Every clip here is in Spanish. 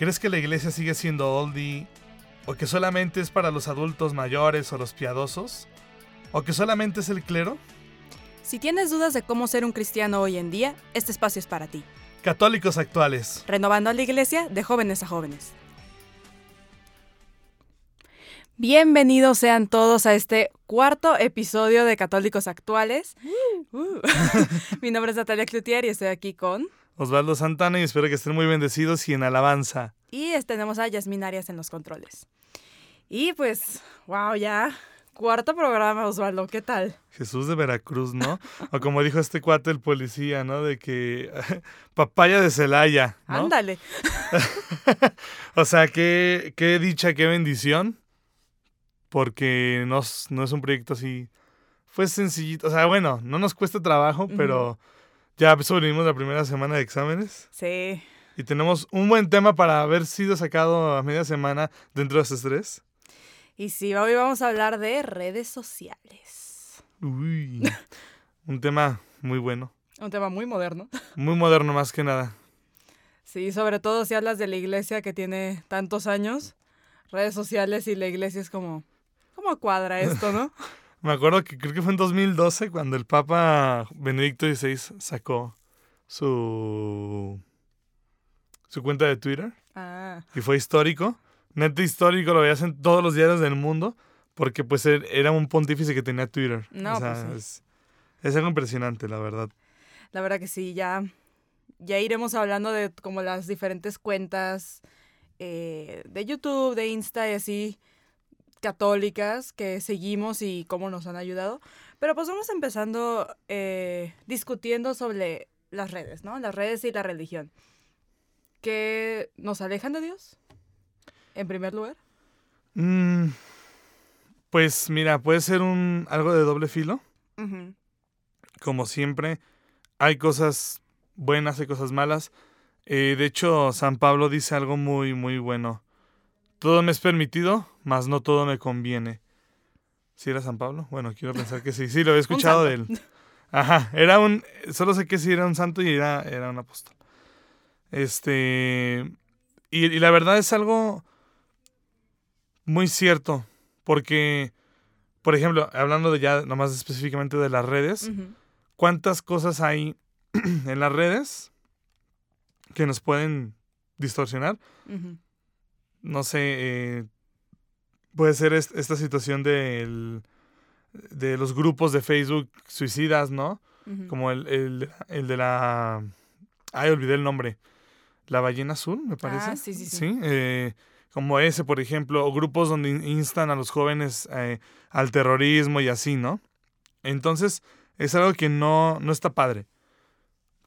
¿Crees que la iglesia sigue siendo oldie? ¿O que solamente es para los adultos mayores o los piadosos? ¿O que solamente es el clero? Si tienes dudas de cómo ser un cristiano hoy en día, este espacio es para ti. Católicos actuales. Renovando a la iglesia de jóvenes a jóvenes. Bienvenidos sean todos a este cuarto episodio de Católicos Actuales. Uh. Mi nombre es Natalia Cloutier y estoy aquí con... Osvaldo Santana y espero que estén muy bendecidos y en alabanza. Y tenemos a Yasmin Arias en los controles. Y pues, wow, ya cuarto programa, Osvaldo, ¿qué tal? Jesús de Veracruz, ¿no? o como dijo este cuate el policía, ¿no? De que papaya de Celaya. ¿no? Ándale. o sea, qué, qué dicha, qué bendición. Porque no, no es un proyecto así. Fue sencillito. O sea, bueno, no nos cuesta trabajo, pero ya sobrevivimos la primera semana de exámenes. Sí. Y tenemos un buen tema para haber sido sacado a media semana dentro de ese estrés. Y sí, hoy vamos a hablar de redes sociales. Uy, un tema muy bueno. Un tema muy moderno. Muy moderno más que nada. Sí, sobre todo si hablas de la iglesia que tiene tantos años, redes sociales y la iglesia es como, ¿cómo cuadra esto, no? Me acuerdo que creo que fue en 2012 cuando el Papa Benedicto XVI sacó su su cuenta de Twitter. Ah. Y fue histórico. Neto histórico, lo veías en todos los diarios del mundo. Porque pues era un pontífice que tenía Twitter. No, o sea, pues es, algo impresionante, la verdad. La verdad que sí, ya, ya iremos hablando de como las diferentes cuentas eh, de YouTube, de Insta y así católicas que seguimos y cómo nos han ayudado. Pero pues vamos empezando eh, discutiendo sobre las redes, ¿no? Las redes y la religión. ¿Que nos alejan de Dios? En primer lugar. Mm, pues mira, puede ser un algo de doble filo. Como siempre, hay cosas buenas y cosas malas. Eh, de hecho, San Pablo dice algo muy, muy bueno. Todo me es permitido, mas no todo me conviene. ¿Sí era San Pablo? Bueno, quiero pensar que sí. Sí, lo había escuchado de él. Ajá, era un... Solo sé que sí era un santo y era, era un apóstol. Este... Y, y la verdad es algo muy cierto, porque, por ejemplo, hablando de ya nomás específicamente de las redes, ¿cuántas cosas hay en las redes que nos pueden distorsionar? No sé, eh, puede ser esta situación de los grupos de Facebook suicidas, ¿no? Como el, el, de la... Ay, olvidé el nombre. La ballena azul, me parece. Ah, sí, sí, sí. ¿Sí? Eh, como ese, por ejemplo, o grupos donde instan a los jóvenes eh, al terrorismo y así, ¿no? Entonces, es algo que no, no está padre.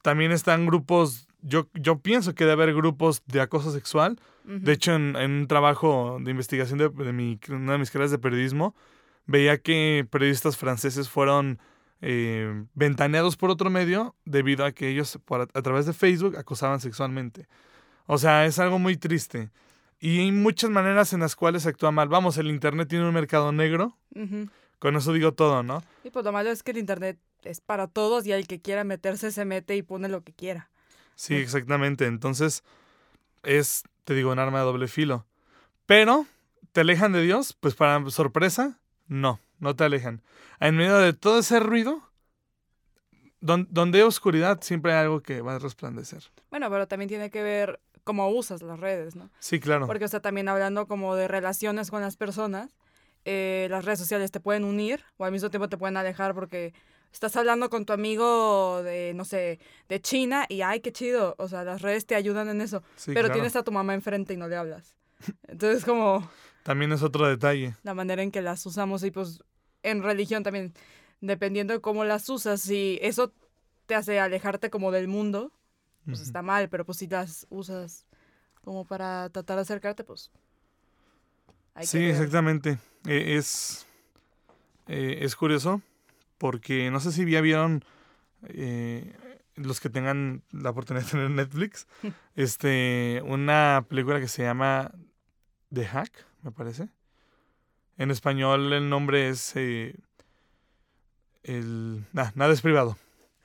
También están grupos, yo, yo pienso que debe haber grupos de acoso sexual, de hecho, en, un trabajo de investigación de, mi, una de mis carreras de periodismo, veía que periodistas franceses fueron eh, ventaneados por otro medio debido a que ellos a, través de Facebook acosaban sexualmente. O sea, es algo muy triste. Y hay muchas maneras en las cuales se actúa mal. Vamos, el Internet tiene un mercado negro. Con eso digo todo, ¿no? Y pues lo malo es que el Internet es para todos y el que quiera meterse se mete y pone lo que quiera. Sí, exactamente. Entonces, es te digo, un arma de doble filo. Pero, ¿te alejan de Dios? Pues para sorpresa, no, no te alejan. En medio de todo ese ruido, donde, hay oscuridad, siempre hay algo que va a resplandecer. Bueno, pero también tiene que ver cómo usas las redes, ¿no? Sí, claro. Porque, o sea, también hablando como de relaciones con las personas, eh, las redes sociales te pueden unir o al mismo tiempo te pueden alejar porque estás hablando con tu amigo de, no sé, de China y ay, qué chido. O sea, las redes te ayudan en eso. pero tienes a tu mamá enfrente y no le hablas. Entonces, como... También es otro detalle. La manera en que las usamos y pues en religión también, dependiendo de cómo las usas, si eso te hace alejarte como del mundo, pues está mal, pero pues si las usas como para tratar de acercarte, pues. hay que Sí, ver. exactamente. Eh, es, eh, es curioso porque no sé si ya vieron eh, los que tengan la oportunidad de tener Netflix, este, una película que se llama The Hack, me parece. En español el nombre es eh, el nah, nada es privado,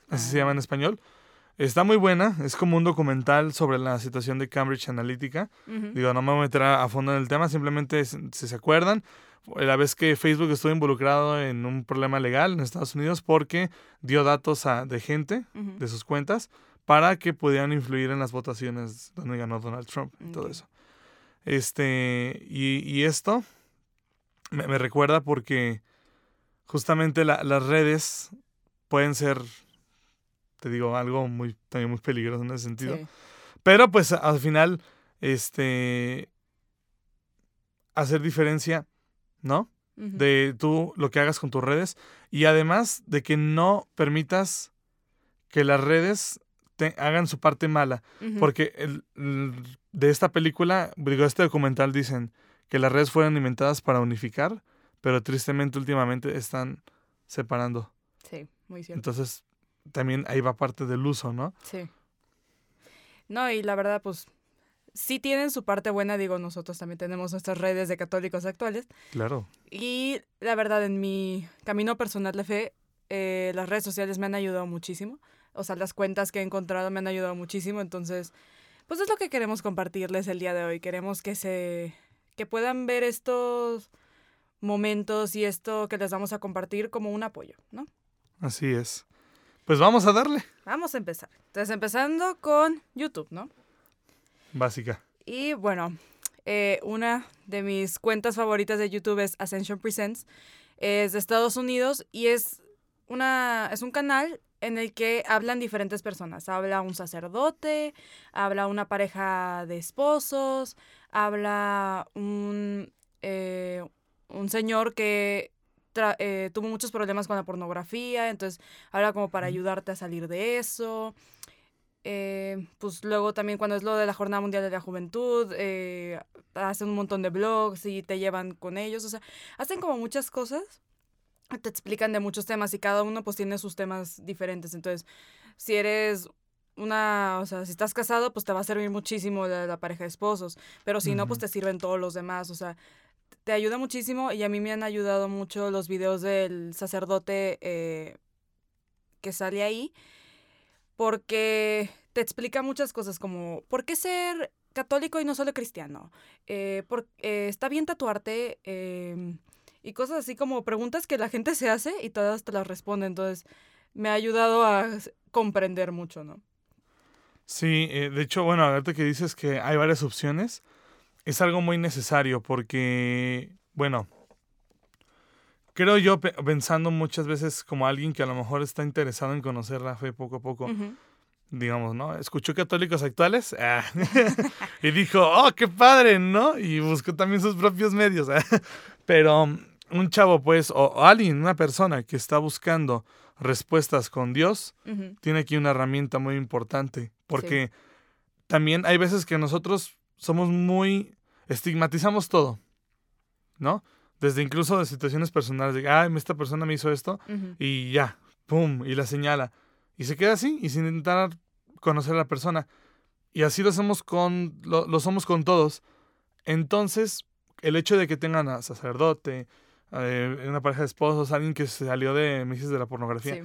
así se llama en español. Está muy buena, es como un documental sobre la situación de Cambridge Analytica. Digo, no me voy a meter a, fondo en el tema, simplemente si se acuerdan, la vez que Facebook estuvo involucrado en un problema legal en Estados Unidos porque dio datos a- de gente de sus cuentas para que pudieran influir en las votaciones donde ganó Donald Trump y todo eso. Este, y, y esto me, me recuerda porque justamente la- las redes pueden ser, te digo, algo muy, también muy peligroso en ese sentido. Sí. Pero pues al final, este, hacer diferencia, ¿no? De tú lo que hagas con tus redes y además de que no permitas que las redes te hagan su parte mala. Porque el- el- de esta película, digo, este documental dicen que las redes fueron inventadas para unificar, pero tristemente últimamente están separando. Sí, muy cierto. Entonces, también ahí va parte del uso, ¿no? Sí. No, y la verdad, pues, sí tienen su parte buena, digo, nosotros también tenemos nuestras redes de católicos actuales. Claro. Y la verdad, en mi camino personal de fe, eh, las redes sociales me han ayudado muchísimo. O sea, las cuentas que he encontrado me han ayudado muchísimo. Entonces, pues es lo que queremos compartirles el día de hoy. Queremos que se. que puedan ver estos momentos y esto que les vamos a compartir como un apoyo, ¿no? Así es. Pues vamos a darle. Vamos a empezar. Entonces, empezando con YouTube, ¿no? Básica. Y bueno, eh, una de mis cuentas favoritas de YouTube es Ascension Presents. Es de Estados Unidos y es, una, es un canal en el que hablan diferentes personas. Habla un sacerdote, habla una pareja de esposos, habla un, eh, un señor que eh, tuvo muchos problemas con la pornografía, entonces habla como para ayudarte a salir de eso. Eh, pues luego también cuando es lo de la Jornada Mundial de la Juventud, eh, hacen un montón de blogs y te llevan con ellos, o sea, hacen como muchas cosas, te explican de muchos temas y cada uno pues tiene sus temas diferentes, entonces si eres una, o sea, si estás casado pues te va a servir muchísimo la, la pareja de esposos, pero si no pues te sirven todos los demás, o sea, te ayuda muchísimo y a mí me han ayudado mucho los videos del sacerdote eh, que sale ahí porque te explica muchas cosas como por qué ser católico y no solo cristiano, eh, por- eh, está bien tatuarte eh, y cosas así como preguntas que la gente se hace y todas te las responde, entonces me ha ayudado a comprender mucho, ¿no? Sí, eh, de hecho, bueno, ahorita que dices que hay varias opciones, es algo muy necesario porque, bueno, creo yo pe- pensando muchas veces como alguien que a lo mejor está interesado en conocer la fe poco a poco, digamos, ¿no? Escuchó católicos actuales ah, y dijo, oh, qué padre, ¿no? Y buscó también sus propios medios. ah. Pero un chavo, pues, o, alguien, una persona que está buscando respuestas con Dios, tiene aquí una herramienta muy importante, porque también hay veces que nosotros somos muy, estigmatizamos todo, ¿no? Desde incluso de situaciones personales, de, ay, esta persona me hizo esto, Ujú. y ya, pum, y la señala. Y se queda así, y sin intentar conocer a la persona. Y así lo hacemos con, lo, lo somos con todos. Entonces, el hecho de que tengan a sacerdote, eh, una pareja de esposos, alguien que se salió de, me dices, de la pornografía, Sí.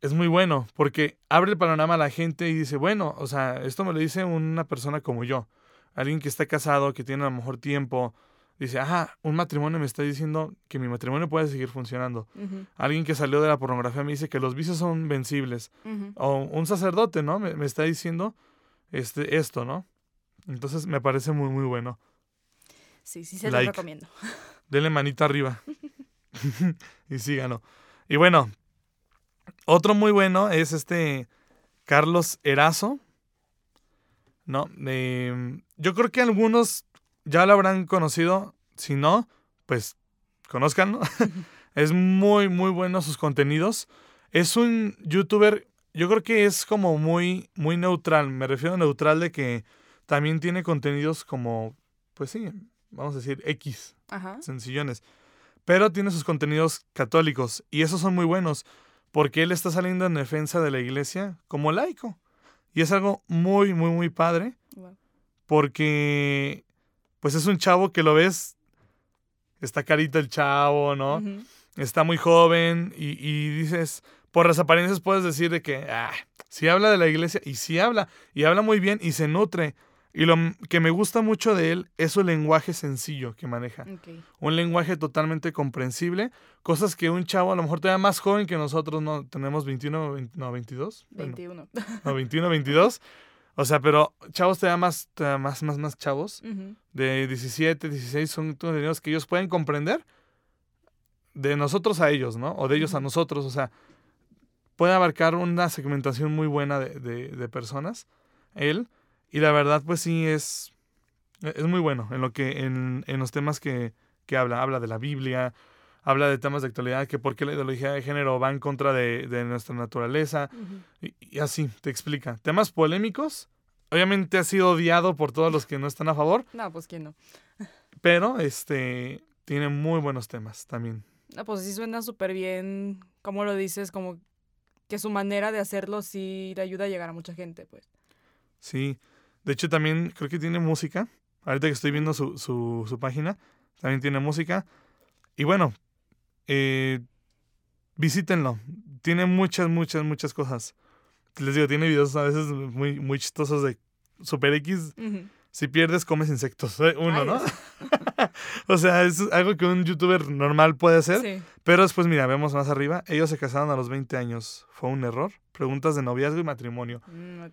es muy bueno, porque abre el panorama a la gente y dice, bueno, o sea, esto me lo dice una persona como yo, alguien que está casado, que tiene a lo mejor tiempo, dice, ajá, un matrimonio me está diciendo que mi matrimonio puede seguir funcionando. Alguien que salió de la pornografía me dice que los vicios son vencibles. O un sacerdote, ¿no? Me, me está diciendo este, esto, ¿no? Entonces me parece muy, muy bueno. Sí, sí se Like. los recomiendo. Denle manita arriba. y síganlo. Y bueno, otro muy bueno es este Carlos Erazo. ¿No? Eh, yo creo que algunos ya lo habrán conocido. Si no, pues conozcanlo. es muy, muy bueno sus contenidos. Es un youtuber, yo creo que es como muy, muy neutral. Me refiero a neutral de que también tiene contenidos como, pues sí, vamos a decir X, Ajá. sencillones. Pero tiene sus contenidos católicos y esos son muy buenos porque él está saliendo en defensa de la iglesia como laico. Y es algo muy, muy, muy padre Wow. Porque pues es un chavo que lo ves, está carito el chavo, ¿no? Está muy joven y, y dices, por las apariencias puedes decir de que, ah, si habla de la iglesia y si habla, y habla muy bien y se nutre. Y lo que me gusta mucho de él es su lenguaje sencillo que maneja. Un lenguaje totalmente comprensible, cosas que un chavo a lo mejor todavía más joven que nosotros, no tenemos 21, 20 no, 22. Bueno, 21. no, 21, 22. O sea, pero chavos todavía más, todavía más, más, más chavos de 17, 16 son contenidos que ellos pueden comprender de nosotros a ellos, ¿no? O de ellos a nosotros, o sea, puede abarcar una segmentación muy buena de, de- de personas, él, y la verdad, pues sí, es, es muy bueno en, lo que, en, en los temas que, que habla, habla de la Biblia, habla de temas de actualidad, que por qué la ideología de género va en contra de, de nuestra naturaleza, y, y así, te explica. Temas polémicos, obviamente ha sido odiado por todos los que no están a favor, No, pues quién no. pero este tiene muy buenos temas también. No, pues sí suena súper bien. Como lo dices, como que su manera de hacerlo sí le ayuda a llegar a mucha gente, pues. Sí. De hecho, también creo que tiene música. Ahorita que estoy viendo su, su, su página, también tiene música. Y bueno, eh, visítenlo. Tiene muchas, muchas, muchas cosas. Les digo, tiene videos a veces muy, muy chistosos de Super X. Si pierdes, comes insectos. eh, Uno, Ay, ¿no? O sea, es algo que un youtuber normal puede hacer. Sí. Pero después, mira, vemos más arriba. Ellos se casaron a los 20 años. ¿Fue un error? Preguntas de noviazgo y matrimonio. Mm.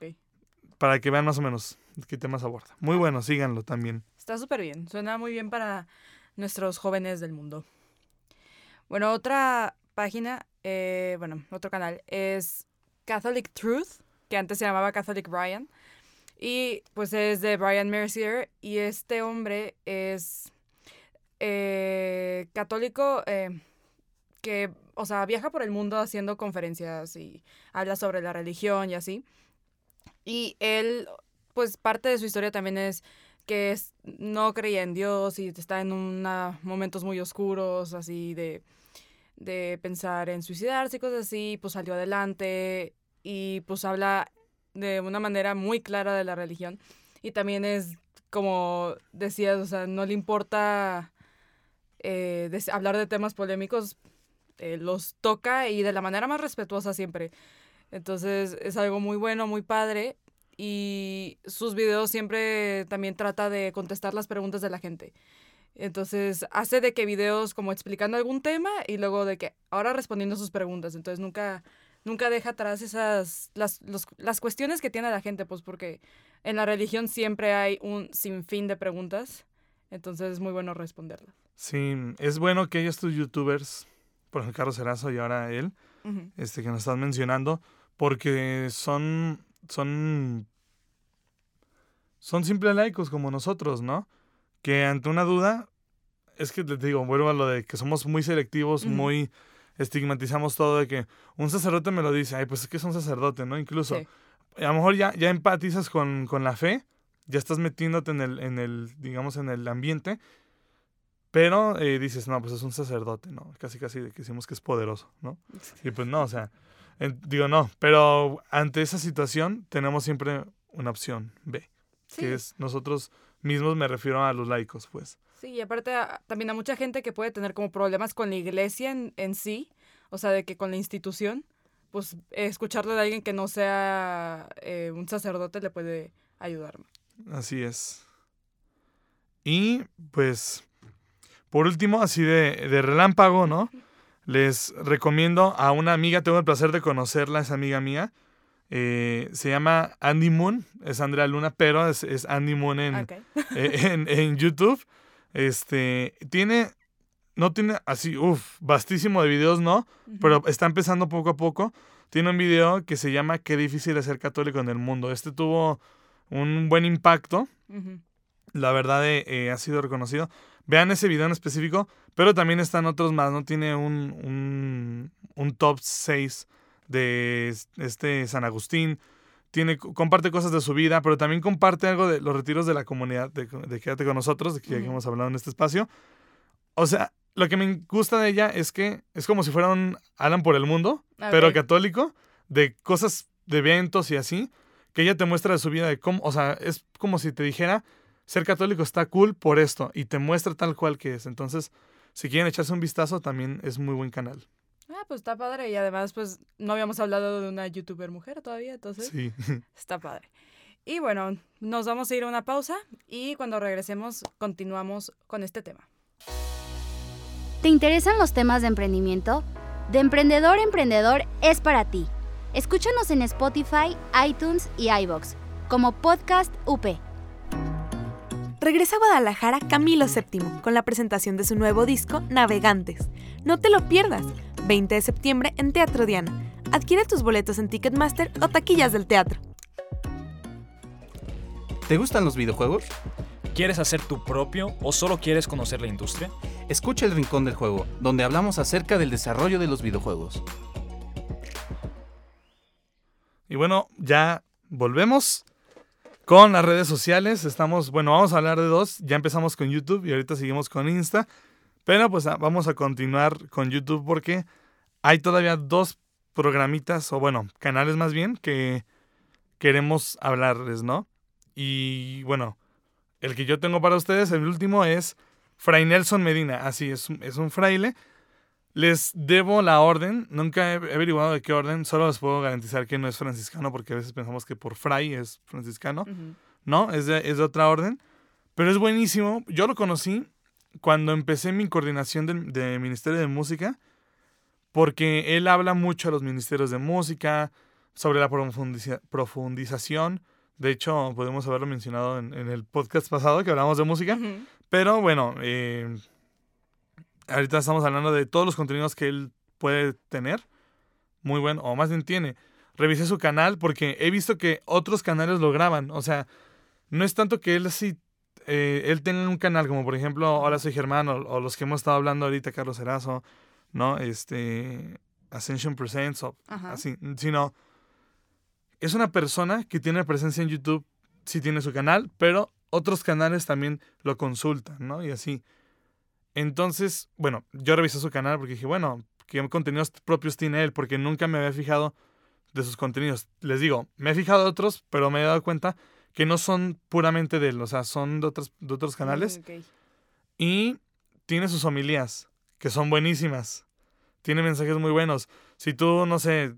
Para que vean más o menos qué temas aborda. Muy bueno, síganlo también. Está súper bien. Suena muy bien para nuestros jóvenes del mundo. Bueno, otra página, eh, bueno, otro canal es Catholic Truth, que antes se llamaba Catholic Brian. Y pues es de Brian Mercier. Y este hombre es eh, católico eh, que, o sea, viaja por el mundo haciendo conferencias y habla sobre la religión y así. Y él, pues parte de su historia también es que es- no creía en Dios y está en una, momentos muy oscuros, así de, de pensar en suicidarse y cosas así, pues salió adelante y pues habla de una manera muy clara de la religión. Y también es, como decías, o sea, no le importa eh, hablar de temas polémicos, eh, los toca y de la manera más respetuosa siempre. Entonces es algo muy bueno, muy padre. Y sus videos siempre también trata de contestar las preguntas de la gente. Entonces hace de que videos como explicando algún tema y luego de que ahora respondiendo sus preguntas. Entonces nunca, nunca deja atrás esas, las, los- las cuestiones que tiene la gente, pues porque en la religión siempre hay un sinfín de preguntas. Entonces es muy bueno responderlas. Sí, es bueno que estos youtubers, por ejemplo, Carlos Erazo y ahora él, este que nos estás mencionando, porque son, son, son simples laicos como nosotros, ¿no? Que ante una duda, es que te digo, vuelvo a lo de que somos muy selectivos, muy estigmatizamos todo de que un sacerdote me lo dice, ay, pues es que es un sacerdote, ¿no? Incluso, Sí. a lo mejor ya, ya empatizas con, con la fe, ya estás metiéndote en el, en el, digamos, en el ambiente, pero eh, dices, no, pues es un sacerdote, ¿no? Casi, casi que decimos que es poderoso, ¿no? Y pues no, o sea, en- digo no, pero ante esa situación tenemos siempre una opción B, Sí. que es nosotros mismos, me refiero a los laicos, pues. Sí, y aparte a- también a mucha gente que puede tener como problemas con la iglesia en, en sí, o sea, de que con la institución, pues escucharlo de alguien que no sea eh, un sacerdote le puede ayudar. Así es. Y pues, por último, así de, de relámpago, ¿no? Les recomiendo a una amiga, tengo el placer de conocerla, es amiga mía. Eh, se llama Andy Moon, es Andrea Luna, pero es, es Andy Moon en, eh, en, en YouTube. Este, tiene, no tiene así, uff, vastísimo de videos, ¿no? Pero está empezando poco a poco. Tiene un video que se llama Qué difícil es ser católico en el mundo. Este tuvo un buen impacto. La verdad eh, ha sido reconocido. Vean ese video en específico, pero también están otros más, ¿no? Tiene un, un, un top 6 de este San Agustín. tiene, comparte cosas de su vida, pero también comparte algo de los retiros de la comunidad, de, de Quédate con nosotros, de que hemos hablado en este espacio. O sea, lo que me gusta de ella es que es como si fuera un Alan por el mundo, pero católico, de cosas, de eventos y así, que ella te muestra de su vida, de cómo, o sea, es como si te dijera, ser católico está cool por esto, y te muestra tal cual que es. Entonces, si quieren echarse un vistazo, también es muy buen canal. Ah, pues está padre. Y además, pues no habíamos hablado de una youtuber mujer todavía, entonces Sí. está padre. Y bueno, nos vamos a ir a una pausa y cuando regresemos continuamos con este tema. ¿Te interesan los temas de emprendimiento? De Emprendedor a Emprendedor es para ti. Escúchanos en Spotify, iTunes y iBox como Podcast UP. Regresa a Guadalajara Camilo VII con la presentación de su nuevo disco Navegantes. No te lo pierdas. 20 de septiembre en Teatro Diana. Adquiere tus boletos en Ticketmaster o taquillas del teatro. ¿Te gustan los videojuegos? ¿Quieres hacer tu propio o solo quieres conocer la industria? Escucha El Rincón del Juego, donde hablamos acerca del desarrollo de los videojuegos. Y bueno, ya volvemos con las redes sociales. Estamos, bueno, vamos a hablar de dos. Ya empezamos con YouTube y ahorita seguimos con Insta. Pero pues ah, vamos a continuar con YouTube porque hay todavía dos programitas, o bueno, canales más bien, que queremos hablarles, ¿no? Y bueno, el que yo tengo para ustedes, el último es Fray Nelson Medina. Así es, es un fraile. Les debo la orden, nunca he averiguado de qué orden, solo les puedo garantizar que no es franciscano porque a veces pensamos que por fray es franciscano. No, es de, es de otra orden. Pero es buenísimo. Yo lo conocí cuando empecé mi coordinación del de Ministerio de Música, porque él habla mucho a los ministerios de música, sobre la profundiza- profundización. De hecho, podemos haberlo mencionado en, en el podcast pasado que hablamos de música. Pero bueno, eh, ahorita estamos hablando de todos los contenidos que él puede tener. Muy bueno, o más bien tiene. Revisé su canal porque he visto que otros canales lo graban. O sea, no es tanto que él así, eh, él tenga un canal como por ejemplo Hola soy Germán o, o los que hemos estado hablando ahorita, Carlos Erazo, ¿no? Este, Ascension Presents o Ajá. así, sino es una persona que tiene presencia en YouTube, sí tiene su canal, pero otros canales también lo consultan, ¿no? Y así. Entonces, bueno, yo revisé su canal porque dije, bueno, ¿qué contenidos propios tiene él? Porque nunca me había fijado de sus contenidos. Les digo, me he fijado de otros, pero me he dado cuenta que no son puramente de él, o sea, son de otros, de otros canales. Mm, ok. Y tiene sus homilías, que son buenísimas. Tiene mensajes muy buenos. Si tú, no sé,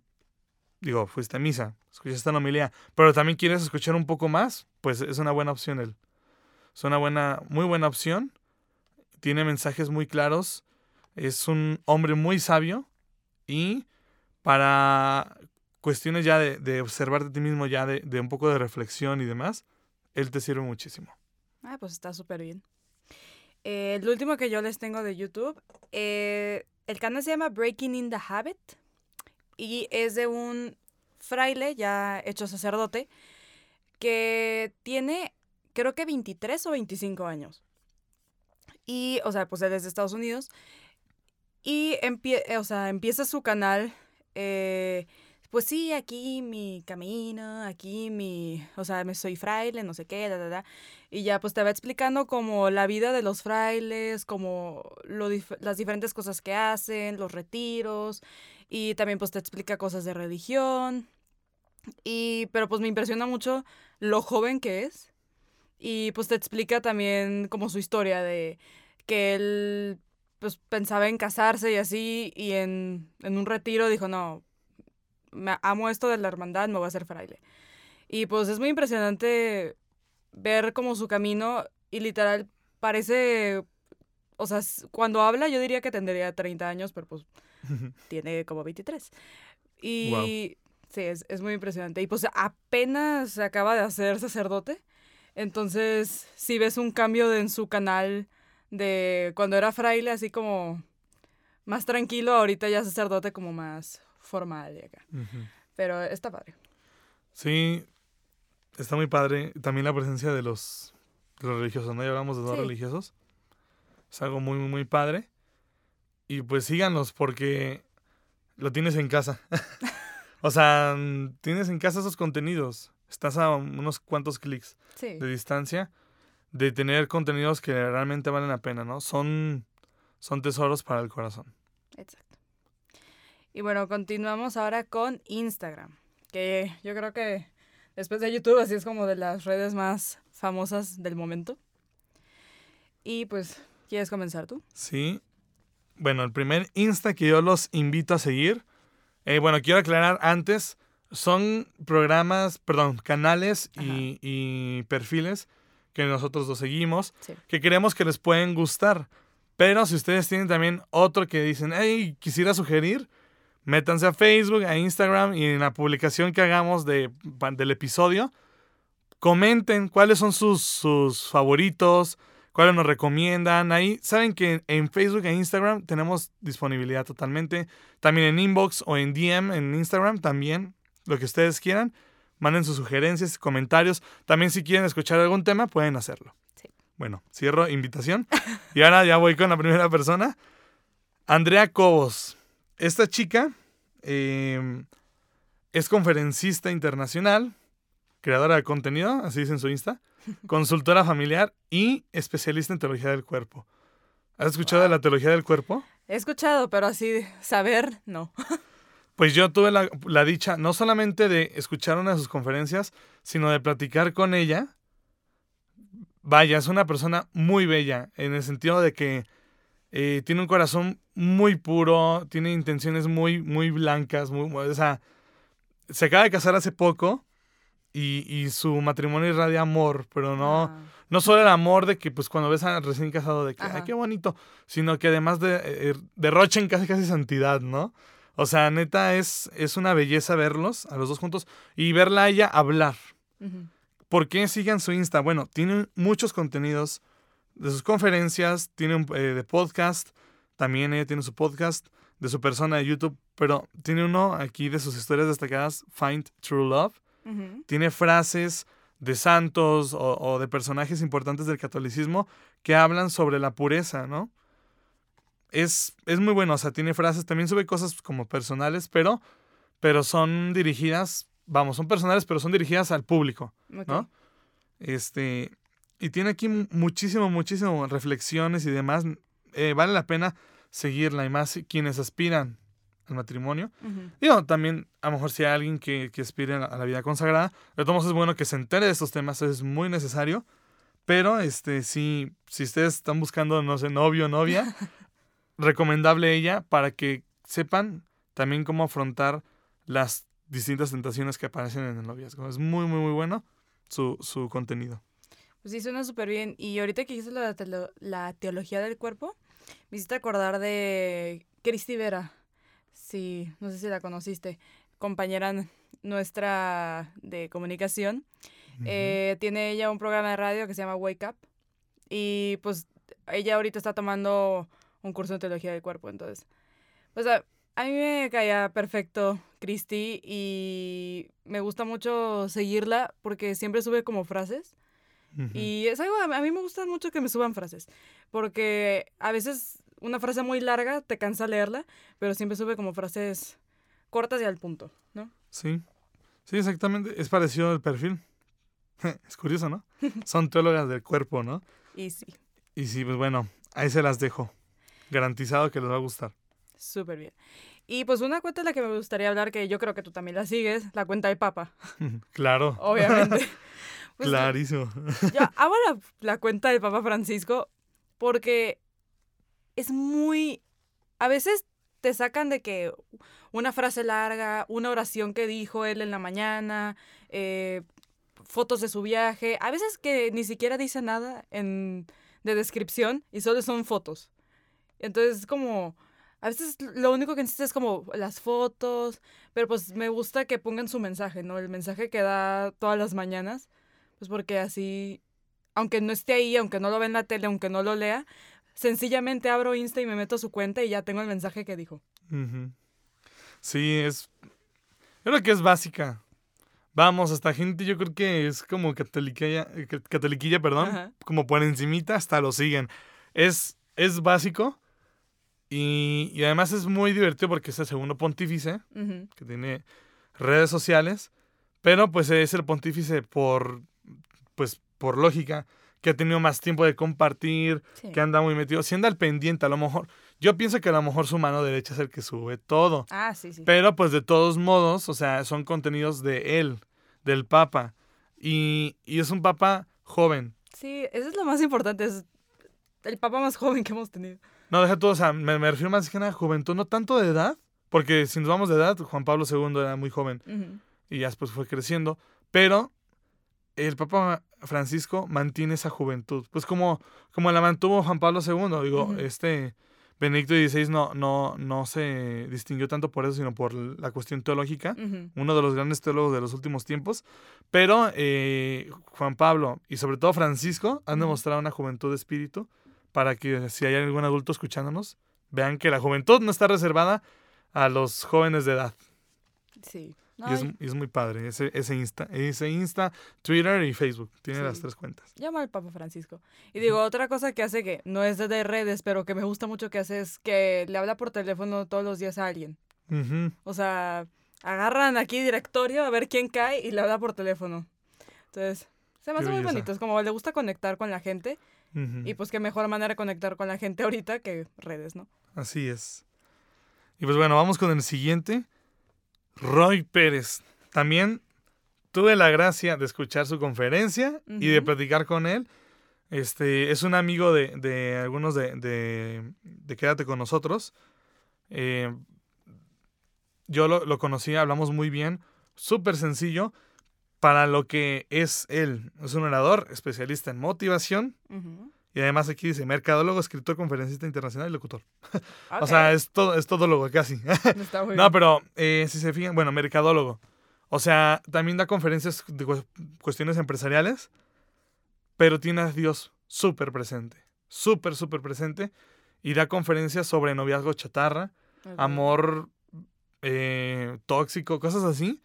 digo, fuiste a misa, escuchaste una homilía, pero también quieres escuchar un poco más, pues es una buena opción él. Es una buena, muy buena opción. Tiene mensajes muy claros. Es un hombre muy sabio. Y para cuestiones ya de, de observarte a ti mismo, ya de, un poco de reflexión y demás, él te sirve muchísimo. Ah, pues está súper bien. Eh, el último que yo les tengo de YouTube, eh, el canal se llama Breaking in the Habit y es de un fraile ya hecho sacerdote que tiene creo que 23 o 25 años. Y, o sea, pues él es de Estados Unidos. Y empie o sea, empieza su canal, eh, pues sí, aquí mi camino, aquí mi, o sea, me soy fraile, no sé qué, da, da, da. Y ya pues te va explicando como la vida de los frailes, como lo las diferentes cosas que hacen, los retiros, y también pues te explica cosas de religión. Y, pero pues me impresiona mucho lo joven que es. Y pues te explica también como su historia de que él pues pensaba en casarse y así, y en, en un retiro dijo, no, me amo esto de la hermandad, me voy a hacer fraile. Y pues es muy impresionante ver como su camino y literal parece, o sea, cuando habla yo diría que tendría 30 años, pero pues tiene como 23. Y sí, es, es muy impresionante. Y pues apenas se acaba de hacer sacerdote. Entonces, si ves un cambio de- en su canal de cuando era fraile, así como más tranquilo, ahorita ya sacerdote como más formal y acá. Pero está padre. Sí, está muy padre. También la presencia de los, de los religiosos, ¿no? Ya hablamos de dos Sí. religiosos. Es algo muy, muy, muy padre. Y pues síganlos porque lo tienes en casa. O sea, tienes en casa esos contenidos. Estás a unos cuantos clics Sí. de distancia de tener contenidos que realmente valen la pena, ¿no? Son, son tesoros para el corazón. Exacto. Y bueno, continuamos ahora con Instagram, que yo creo que después de YouTube así es como de las redes más famosas del momento. Y pues, ¿quieres comenzar tú? Sí. Bueno, el primer Insta que yo los invito a seguir. eh, bueno, quiero aclarar antes. Son programas, perdón, canales y, y perfiles que nosotros los seguimos, Sí. que creemos que les pueden gustar. Pero si ustedes tienen también otro que dicen, hey, quisiera sugerir, métanse a Facebook, a Instagram y en la publicación que hagamos de, del episodio, comenten cuáles son sus, sus favoritos, cuáles nos recomiendan. Ahí saben que en Facebook e Instagram tenemos disponibilidad totalmente. También en inbox o en DM en Instagram también, lo que ustedes quieran. Manden sus sugerencias, comentarios. También si quieren escuchar algún tema, pueden hacerlo. Sí. Bueno, cierro invitación. y ahora ya voy con la primera persona. Andrea Cobos. Esta chica eh, es conferencista internacional, creadora de contenido, así dice en su Insta, consultora familiar y especialista en teología del cuerpo. ¿Has escuchado de la teología del cuerpo? He escuchado, pero así saber, no. Pues yo tuve la, la dicha no solamente de escuchar una de sus conferencias, sino de platicar con ella. Vaya, es una persona muy bella, en el sentido de que eh, tiene un corazón muy puro, tiene intenciones muy, muy blancas, muy, o sea, se acaba de casar hace poco y, y su matrimonio irradia amor, pero no, Ah, no solo el amor de que, pues, cuando ves a recién casado, de que, ay, qué bonito, sino que además de, eh, derrochen casi, casi santidad, ¿no? O sea, neta, es, es una belleza verlos a los dos juntos y verla a ella hablar. ujú. ¿Por qué sigan su Insta? Bueno, tiene muchos contenidos de sus conferencias, tiene un eh, de podcast, también ella tiene su podcast, de su persona de YouTube, pero tiene uno aquí de sus historias destacadas, Find True Love tiene frases de santos o, o de personajes importantes del catolicismo que hablan sobre la pureza, ¿no? Es, es muy bueno, o sea, tiene frases, también sube cosas como personales, pero, pero son dirigidas, vamos, son personales, pero son dirigidas al público. ¿no? Este, y tiene aquí mu- muchísimo, muchísimo reflexiones y demás. Eh, vale la pena seguirla y más quienes aspiran al matrimonio. Ujú. Digo, también a lo mejor si hay alguien que, que aspire a la, a la vida consagrada, de todos modos es bueno que se entere de estos temas, es muy necesario. Pero este si, si ustedes están buscando, no sé, novio o novia, recomendable ella para que sepan también cómo afrontar las distintas tentaciones que aparecen en el noviazgo. Es muy, muy, muy bueno su, su contenido. Pues sí, suena súper bien. Y ahorita que de la, telo- la teología del cuerpo, me hiciste acordar de Cristi Vera. Sí, no sé si la conociste. Compañera nuestra de comunicación. Eh, tiene ella un programa de radio que se llama Wake Up. Y pues ella ahorita está tomando un curso de teología del cuerpo. Entonces, pues a, a mí me caía perfecto Cristi y me gusta mucho seguirla porque siempre sube como frases. Y es algo, a mí me gusta mucho que me suban frases, porque a veces una frase muy larga te cansa leerla, pero siempre sube como frases cortas y al punto, ¿no? Sí, sí, exactamente. Es parecido al perfil. es curioso, ¿no? Son teólogas del cuerpo, ¿no? Y sí, Y sí, pues bueno, ahí se las dejo. Garantizado que les va a gustar. súper bien. Y pues una cuenta de la que me gustaría hablar, que yo creo que tú también la sigues, la cuenta del Papa, claro. obviamente. Pues, Clarísimo. Yo amo la, la cuenta del Papa Francisco porque es muy... A veces te sacan de que una frase larga, una oración que dijo él en la mañana, eh, fotos de su viaje, a veces que ni siquiera dice nada en, de descripción y solo son fotos. Entonces es como... A veces lo único que necesitas es como las fotos, pero pues me gusta que pongan su mensaje, ¿no? El mensaje que da todas las mañanas. Pues porque así, aunque no esté ahí, aunque no lo vea en la tele, aunque no lo lea, sencillamente abro Insta y me meto a su cuenta y ya tengo el mensaje que dijo. Sí, es. Yo creo que es básica. Vamos, hasta gente, yo creo que es como catoliquilla, eh, ca- catoliquilla, perdón, Ajá. como por encimita, hasta lo siguen. Es, es básico y, y además es muy divertido porque es el segundo pontífice que tiene redes sociales, pero pues es el pontífice por, pues por lógica, que ha tenido más tiempo de compartir, Sí. que anda muy metido, si anda al pendiente, a lo mejor, yo pienso que a lo mejor su mano derecha es el que sube todo, Ah, sí, sí. pero pues de todos modos, o sea, son contenidos de él, del Papa, y, y es un Papa joven. Sí, eso es lo más importante. Es el papá más joven que hemos tenido. No, deja todo, o sea, me, me refiero más que nada a juventud, no tanto de edad, porque si nos vamos de edad, Juan Pablo II era muy joven y ya después fue creciendo, pero el Papa Francisco mantiene esa juventud, pues como, como la mantuvo Juan Pablo II, digo, este Benedicto XVI no, no, no se distinguió tanto por eso, sino por la cuestión teológica, uno de los grandes teólogos de los últimos tiempos, pero eh, Juan Pablo y sobre todo Francisco han demostrado una juventud de espíritu para que si hay algún adulto escuchándonos, vean que la juventud no está reservada a los jóvenes de edad. Sí. Y es, y es muy padre, ese, ese Insta, ese Insta, Twitter y Facebook, tiene Sí. las tres cuentas. llama al Papa Francisco. Y digo, otra cosa que hace que no es de redes, pero que me gusta mucho que hace es que le habla por teléfono todos los días a alguien. O sea, agarran aquí directorio a ver quién cae y le habla por teléfono. Entonces, se me hace muy bonito. Es como le gusta conectar con la gente. Y pues qué mejor manera de conectar con la gente ahorita que redes, ¿no? Así es. Y pues bueno, vamos con el siguiente. Roy Pérez. También tuve la gracia de escuchar su conferencia y de platicar con él. Este, es un amigo de, de algunos de, de, de Quédate con nosotros. Eh, yo lo, lo conocí, hablamos muy bien. Súper sencillo para lo que es él. Es un orador, especialista en motivación. Ujú. Y además aquí dice mercadólogo, escritor, conferencista internacional y locutor. O sea, es todo, es todólogo casi. Está muy no, pero eh, si se fijan, bueno, mercadólogo. O sea, también da conferencias de cu- cuestiones empresariales, pero tiene a Dios súper presente. Súper, súper presente. Y da conferencias sobre noviazgo chatarra, amor eh, tóxico, cosas así.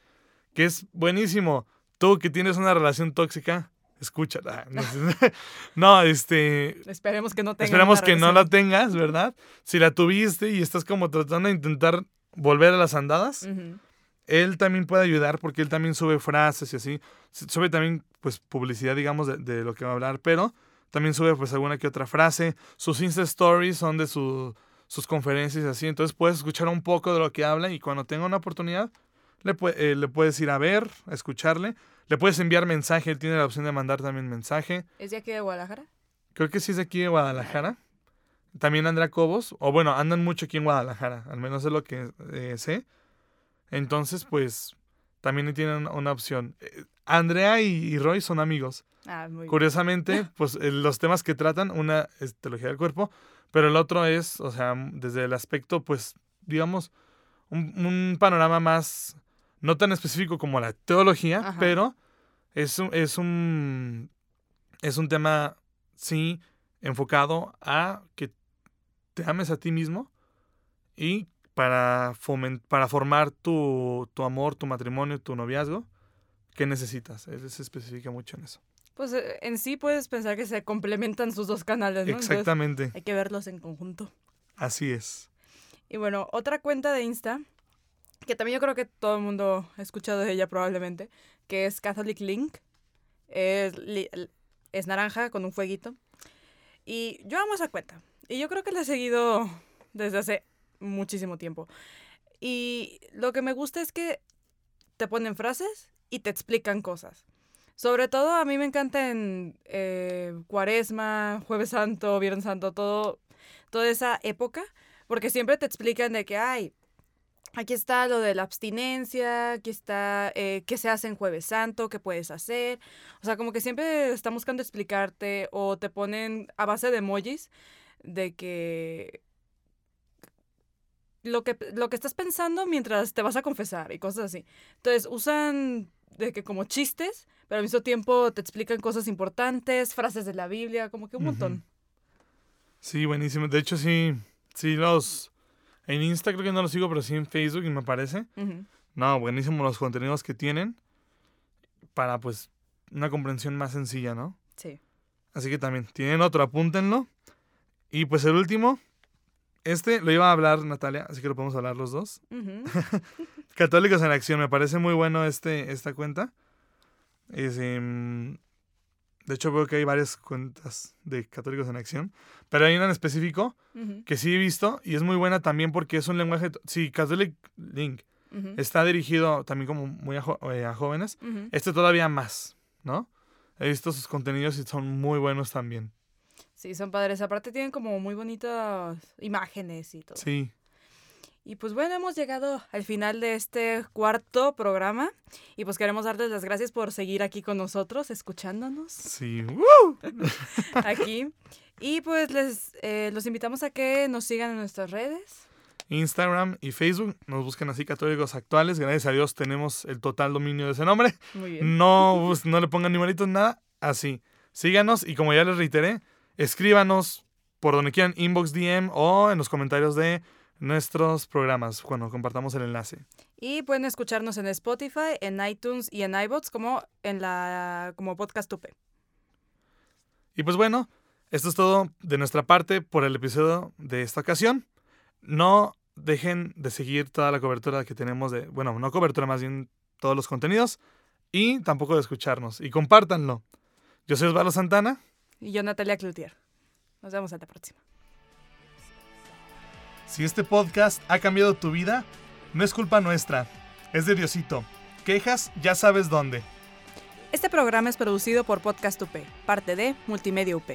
Que es buenísimo. Tú que tienes una relación tóxica, escúchala. No, este, Esperemos que no tengan Esperemos que no la tengas, ¿verdad? Si la tuviste y estás como tratando de intentar volver a las andadas, Ujú. él también puede ayudar porque él también sube frases y así. Sube también, pues, publicidad, digamos, de, de lo que va a hablar, pero también sube, pues, alguna que otra frase. Sus Insta Stories son de su- sus conferencias y así. Entonces puedes escuchar un poco de lo que habla y cuando tenga una oportunidad, le, eh, le puedes ir a ver, a escucharle. Le puedes enviar mensaje, él tiene la opción de mandar también mensaje. ¿Es de aquí de Guadalajara? Creo que sí es de aquí de Guadalajara. También Andrea Cobos. O bueno, andan mucho aquí en Guadalajara. Al menos es lo que eh, sé. Entonces, pues, también tienen una opción. Eh, Andrea y, y Roy son amigos. Ah, muy bien. Curiosamente, pues eh, los temas que tratan, una es teología del cuerpo, pero el otro es, o sea, desde el aspecto, pues, digamos, un, un panorama más, no tan específico como la teología, Ajá. pero es un, es un, es un tema, sí, enfocado a que te ames a ti mismo y para, fomen- para formar tu, tu amor, tu matrimonio, tu noviazgo, ¿qué necesitas? Él se especifica mucho en eso. Pues eh, en sí puedes pensar que se complementan sus dos canales, ¿no? Entonces, Exactamente, hay que verlos en conjunto. así es. Y bueno, otra cuenta de Insta, que también yo creo que todo el mundo ha escuchado de ella probablemente, que es Catholic Link. Es, es naranja con un fueguito. Y yo amo esa cuenta. Y yo creo que la he seguido desde hace muchísimo tiempo. Y lo que me gusta es que te ponen frases y te explican cosas. Sobre todo a mí me encanta en eh, Cuaresma, Jueves Santo, Viernes Santo, todo, toda esa época, porque siempre te explican de que, ay, aquí está lo de la abstinencia, aquí está eh, qué se hace en Jueves Santo, qué puedes hacer. O sea, como que siempre están buscando explicarte o te ponen a base de emojis de que lo que, lo que estás pensando mientras te vas a confesar y cosas así. Entonces usan de que como chistes, pero al mismo tiempo te explican cosas importantes, frases de la Biblia, como que un montón. Sí, buenísimo. De hecho, sí, sí los... En Insta creo que no los sigo, pero sí en Facebook y me parece. No, buenísimo los contenidos que tienen para, pues, una comprensión más sencilla, ¿no? Sí. Así que también, tienen otro, apúntenlo. Y pues el último, este lo iba a hablar Natalia, así que lo podemos hablar los dos. Católicos en Acción, me parece muy bueno este, esta cuenta. Es, em, de hecho, veo que hay varias cuentas de Católicos en Acción, pero hay una en específico que sí he visto y es muy buena también porque es un lenguaje. Sí, Catholic Link está dirigido también como muy a, jo- eh, a jóvenes. Este todavía más, ¿no? He visto sus contenidos y son muy buenos también. Sí, son padres. Aparte tienen como muy bonitas imágenes y todo. Sí. Y pues bueno, hemos llegado al final de este cuarto programa y pues queremos darles las gracias por seguir aquí con nosotros, escuchándonos Sí. ¡Woo! aquí. Y pues les eh, los invitamos a que nos sigan en nuestras redes. Instagram y Facebook. Nos buscan así Católicos Actuales. Gracias a Dios tenemos el total dominio de ese nombre. Muy bien. No, bus- no le pongan numeritos, nada. Así. Síganos y como ya les reiteré, escríbanos por donde quieran, inbox, DM o en los comentarios de nuestros programas cuando compartamos el enlace. Y pueden escucharnos en Spotify, en iTunes y en iBots como en la como podcast tupe. Y pues bueno, esto es todo de nuestra parte por el episodio de esta ocasión. No dejen de seguir toda la cobertura que tenemos de, bueno, no cobertura, más bien todos los contenidos y tampoco de escucharnos y compártanlo. Yo soy Osvaldo Santana. Y yo Natalia Cloutier. Nos vemos a la próxima. Si este podcast ha cambiado tu vida, no es culpa nuestra, es de Diosito. Quejas, ya sabes dónde. Este programa es producido por Podcast UP, parte de Multimedia UP.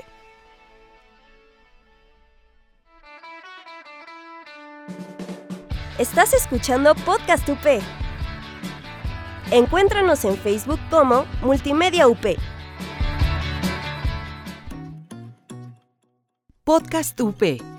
Estás escuchando Podcast UP. Encuéntranos en Facebook como Multimedia UP. Podcast UP